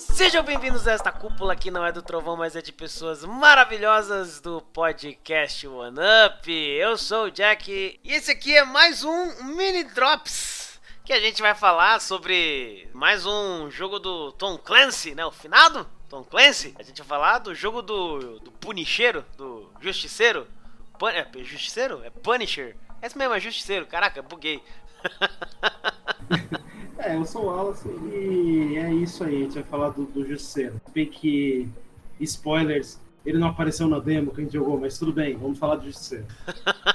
Sejam bem-vindos a esta cúpula que não é do trovão, mas é de pessoas maravilhosas do podcast One Up. Eu sou o Jack e esse aqui é mais um Mini Drops que a gente vai falar sobre mais um jogo do Tom Clancy, né? O finado Tom Clancy. A gente vai falar do jogo do, do Punicheiro, do Justiceiro. Pun é Justiceiro? É Punisher. Esse mesmo é Justiceiro. Caraca, buguei. É, eu sou o Wallace e é isso aí, a gente vai falar do, do Justiceiro. Bem que, spoilers, ele não apareceu na demo que a gente jogou, mas tudo bem, vamos falar do Justiceiro.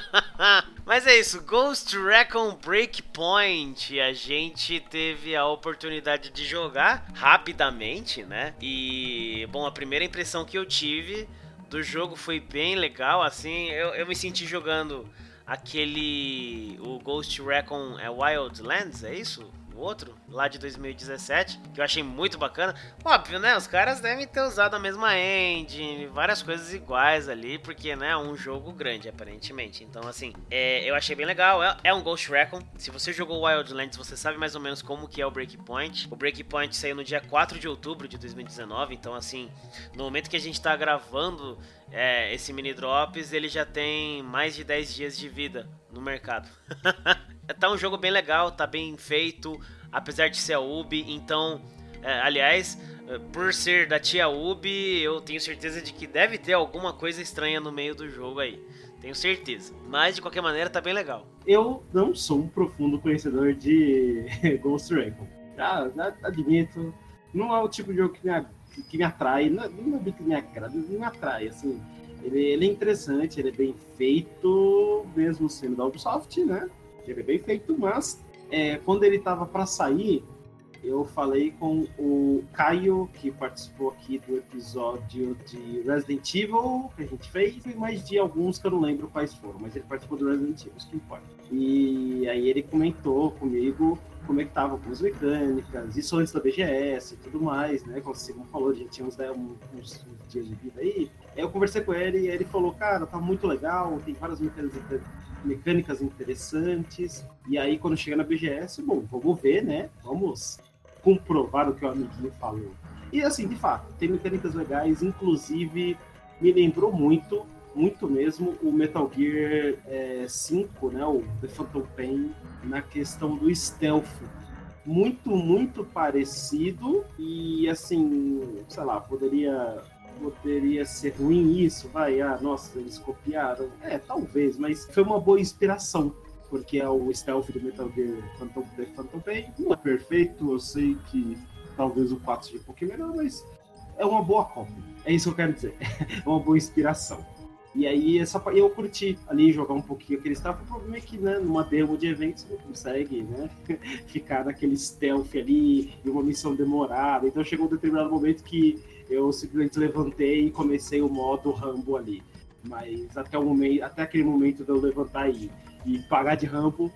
mas é isso, Ghost Recon Breakpoint, a gente teve a oportunidade de jogar rapidamente, né? E, bom, a primeira impressão que eu tive do jogo foi bem legal, assim, eu, eu me senti jogando aquele, o Ghost Recon é Wildlands, é isso? Outro, lá de 2017, que eu achei muito bacana. Óbvio, né? Os caras devem ter usado a mesma engine, várias coisas iguais ali, porque, né, é um jogo grande, aparentemente. Então, assim, é, eu achei bem legal. É, é, um Ghost Recon. Se você jogou Wildlands, você sabe mais ou menos como que é o Breakpoint. O Breakpoint saiu no dia 4 de outubro de 2019, então, assim, no momento que a gente tá gravando é, esse mini drops, ele já tem mais de 10 dias de vida no mercado. tá um jogo bem legal, tá bem feito, apesar de ser a Ubi, então, é, aliás, é, por ser da tia Ubi, eu tenho certeza de que deve ter alguma coisa estranha no meio do jogo aí. Tenho certeza. Mas de qualquer maneira tá bem legal. Eu não sou um profundo conhecedor de Ghost Recon. Ah, admito. Não é o tipo de jogo que me, que me atrai. Não, não é que me agrada, me atrai. Assim, ele, ele é interessante, ele é bem feito, mesmo sendo da Ubisoft, né? Ele é bem feito, mas é, quando ele estava para sair, eu falei com o Caio, que participou aqui do episódio de Resident Evil que a gente fez, e mais de alguns que eu não lembro quais foram, mas ele participou do Resident Evil, isso que importa. E aí ele comentou comigo como é que tava com as mecânicas, isso antes da BGS e tudo mais, né? Como você falou, a gente tinha uns, uns, uns, dias de vida aí. Aí eu conversei com ele e ele falou, cara, tá muito legal, tem várias mecânicas mecânicas interessantes. E aí, quando chega na BGS, bom, vamos ver, né? Vamos comprovar o que o amiguinho falou. E assim, de fato, tem mecânicas legais, inclusive me lembrou muito, muito mesmo, o Metal Gear é, 5, né? O The Phantom Pain, na questão do stealth. Muito, muito parecido e assim, sei lá, poderia poderia ser ruim isso, vai, ah, nossa, eles copiaram. É, talvez, mas foi uma boa inspiração, porque é o stealth do Metal Gear Phantom, Phantom Pain. Não é perfeito, eu sei que talvez o 4 seja um pouquinho melhor, mas é uma boa cópia. É isso que eu quero dizer. é uma boa inspiração. E aí essa, eu curti ali jogar um pouquinho aquele stealth. O problema é que, né, numa demo de eventos você não consegue, né, ficar naquele stealth ali, em uma missão demorada. Então chegou um determinado momento que eu simplesmente levantei e comecei o modo Rambo ali. Mas até, o momento, até aquele momento de eu levantar e, e pagar de Rambo,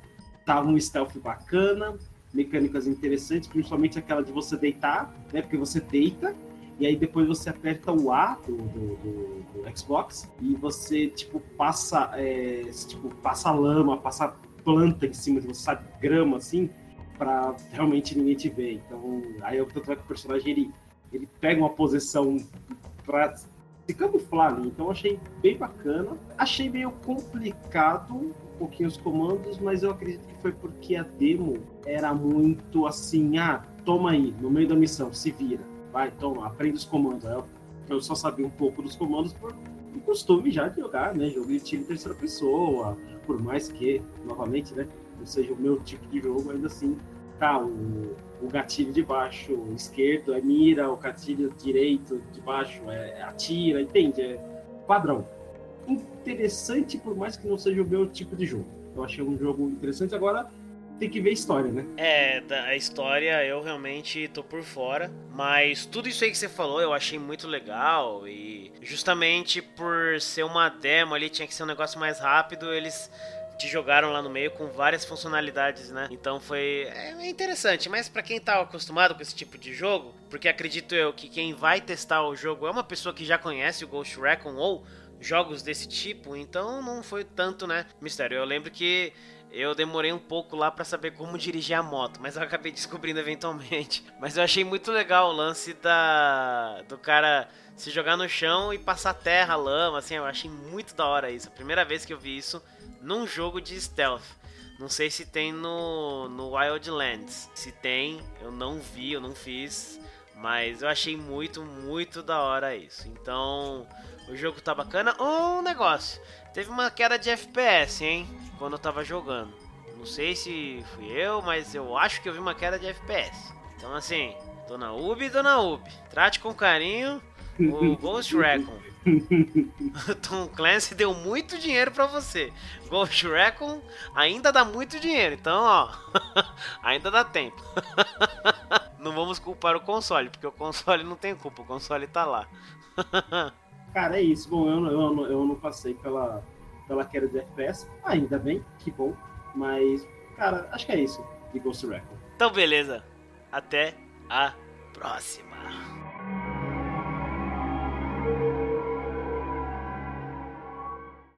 tava um stealth bacana, mecânicas interessantes, principalmente aquela de você deitar, né? Porque você deita e aí depois você aperta o A do, do, do, do Xbox e você tipo passa é, tipo passa lama, passa planta em cima de você, sabe, grama assim, para realmente ninguém te ver. Então aí eu tô que o personagem ele ele pega uma posição para se camuflar ali. Então achei bem bacana. Achei meio complicado um pouquinho os comandos, mas eu acredito que foi porque a demo era muito assim, ah, toma aí, no meio da missão, se vira. Vai, toma, aprende os comandos. Eu, eu só sabia um pouco dos comandos por costume já de jogar, né? Jogo de time terceira pessoa, por mais que, novamente, né, não seja o meu tipo de jogo, ainda assim tá, o, o gatilho de baixo esquerdo é mira, o gatilho direito de baixo é, é atira, entende? É padrão. Interessante, por mais que não seja o meu tipo de jogo. Eu achei um jogo interessante. Agora tem que ver a história, né? É, a história eu realmente tô por fora, mas tudo isso aí que você falou eu achei muito legal e justamente por ser uma demo ali tinha que ser um negócio mais rápido, eles te jogaram lá no meio com várias funcionalidades, né? Então foi é interessante, mas para quem tá acostumado com esse tipo de jogo, porque acredito eu que quem vai testar o jogo é uma pessoa que já conhece o Ghost Recon ou jogos desse tipo, então não foi tanto, né, mistério. Eu lembro que eu demorei um pouco lá para saber como dirigir a moto, mas eu acabei descobrindo eventualmente. Mas eu achei muito legal o lance da do cara se jogar no chão e passar terra, lama, assim, eu achei muito da hora isso. A primeira vez que eu vi isso num jogo de stealth. Não sei se tem no, no Wildlands. Se tem, eu não vi, eu não fiz. Mas eu achei muito, muito da hora isso. Então, o jogo tá bacana. Um negócio. Teve uma queda de FPS, hein? Quando eu tava jogando. Não sei se fui eu, mas eu acho que eu vi uma queda de FPS. Então, assim, Dona Ubi, Dona Ubi, trate com carinho o Ghost Recon. Tom Clancy deu muito dinheiro para você. Ghost Recon ainda dá muito dinheiro, então ó, ainda dá tempo. não vamos culpar o console, porque o console não tem culpa, o console tá lá. Cara, é isso. Bom, eu, eu, eu não passei pela, pela queda de FPS, ainda bem, que bom. Mas, cara, acho que é isso de Ghost Recon. Então, beleza. Até a próxima.